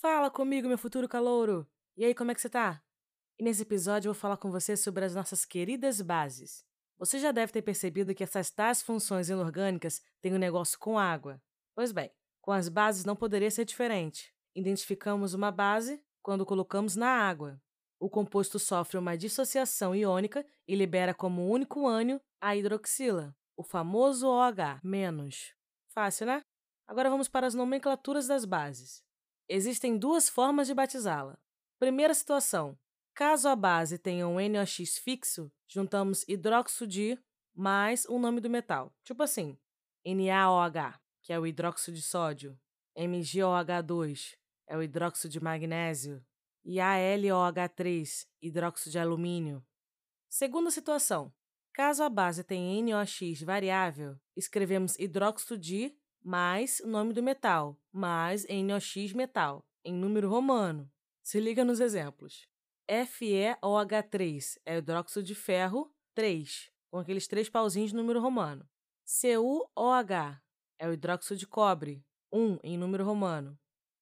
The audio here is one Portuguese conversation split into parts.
Fala comigo, meu futuro calouro! E aí, como é que você tá? E nesse episódio eu vou falar com você sobre as nossas queridas bases. Você já deve ter percebido que essas tais funções inorgânicas têm um negócio com água. Pois bem, com as bases não poderia ser diferente. Identificamos uma base quando colocamos na água. O composto sofre uma dissociação iônica e libera como único ânion a hidroxila, o famoso OH-. Fácil, né? Agora vamos para as nomenclaturas das bases. Existem duas formas de batizá-la. Primeira situação: caso a base tenha um NOx fixo, juntamos hidróxido de mais o nome do metal. Tipo assim, NaOH, que é o hidróxido de sódio, MgOH2, é o hidróxido de magnésio, e AlOH3, hidróxido de alumínio. Segunda situação: caso a base tenha NOx variável, escrevemos hidróxido de mais o nome do metal, mais NOx metal, em número romano. Se liga nos exemplos. FeOH3 é hidróxido de ferro 3, com aqueles três pauzinhos de número romano. CuOH é o hidróxido de cobre, 1 em número romano.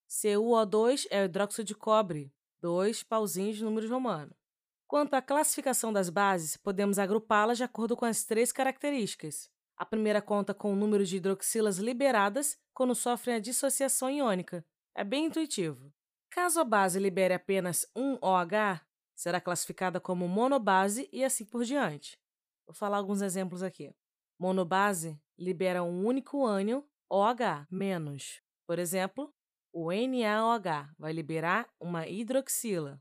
CuO2 é o hidróxido de cobre, 2 pauzinhos de número romano. Quanto à classificação das bases, podemos agrupá-las de acordo com as três características. A primeira conta com o número de hidroxilas liberadas quando sofrem a dissociação iônica. É bem intuitivo. Caso a base libere apenas um OH, será classificada como monobase e assim por diante. Vou falar alguns exemplos aqui. Monobase libera um único ânion OH-. Por exemplo, o NaOH vai liberar uma hidroxila.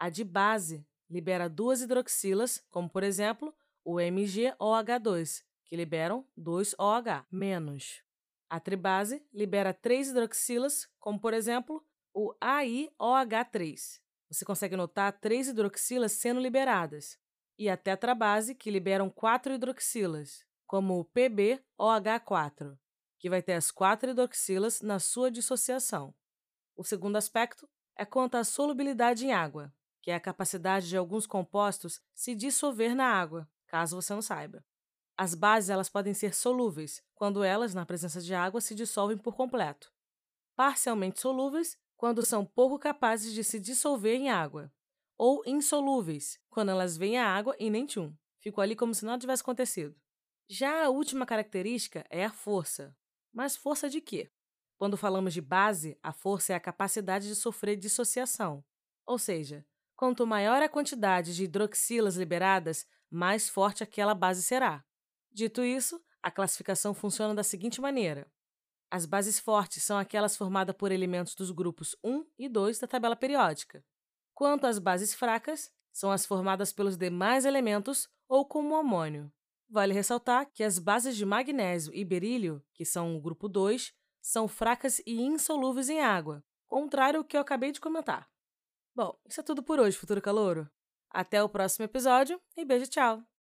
A de base libera duas hidroxilas, como por exemplo o MgOH2, que liberam 2OH-. A tribase libera três hidroxilas, como por exemplo o AiOH3. Você consegue notar três hidroxilas sendo liberadas. E a tetrabase, que liberam quatro hidroxilas, como o PbOH4, que vai ter as quatro hidroxilas na sua dissociação. O segundo aspecto é quanto à solubilidade em água, que é a capacidade de alguns compostos se dissolver na água, caso você não saiba. As bases elas podem ser solúveis, quando elas, na presença de água, se dissolvem por completo. Parcialmente solúveis, quando são pouco capazes de se dissolver em água. Ou insolúveis, quando elas vêm à água e nem tchum. Ficam ali como se nada tivesse acontecido. Já a última característica é a força. Mas força de quê? Quando falamos de base, a força é a capacidade de sofrer dissociação. Ou seja, quanto maior a quantidade de hidroxilas liberadas, mais forte aquela base será. Dito isso, a classificação funciona da seguinte maneira: as bases fortes são aquelas formadas por elementos dos grupos 1 e 2 da tabela periódica, quanto às bases fracas, são as formadas pelos demais elementos ou como amônio. Vale ressaltar que as bases de magnésio e berílio, que são o grupo 2, são fracas e insolúveis em água, contrário ao que eu acabei de comentar. Bom, isso é tudo por hoje, futuro calouro. Até o próximo episódio e beijo, tchau!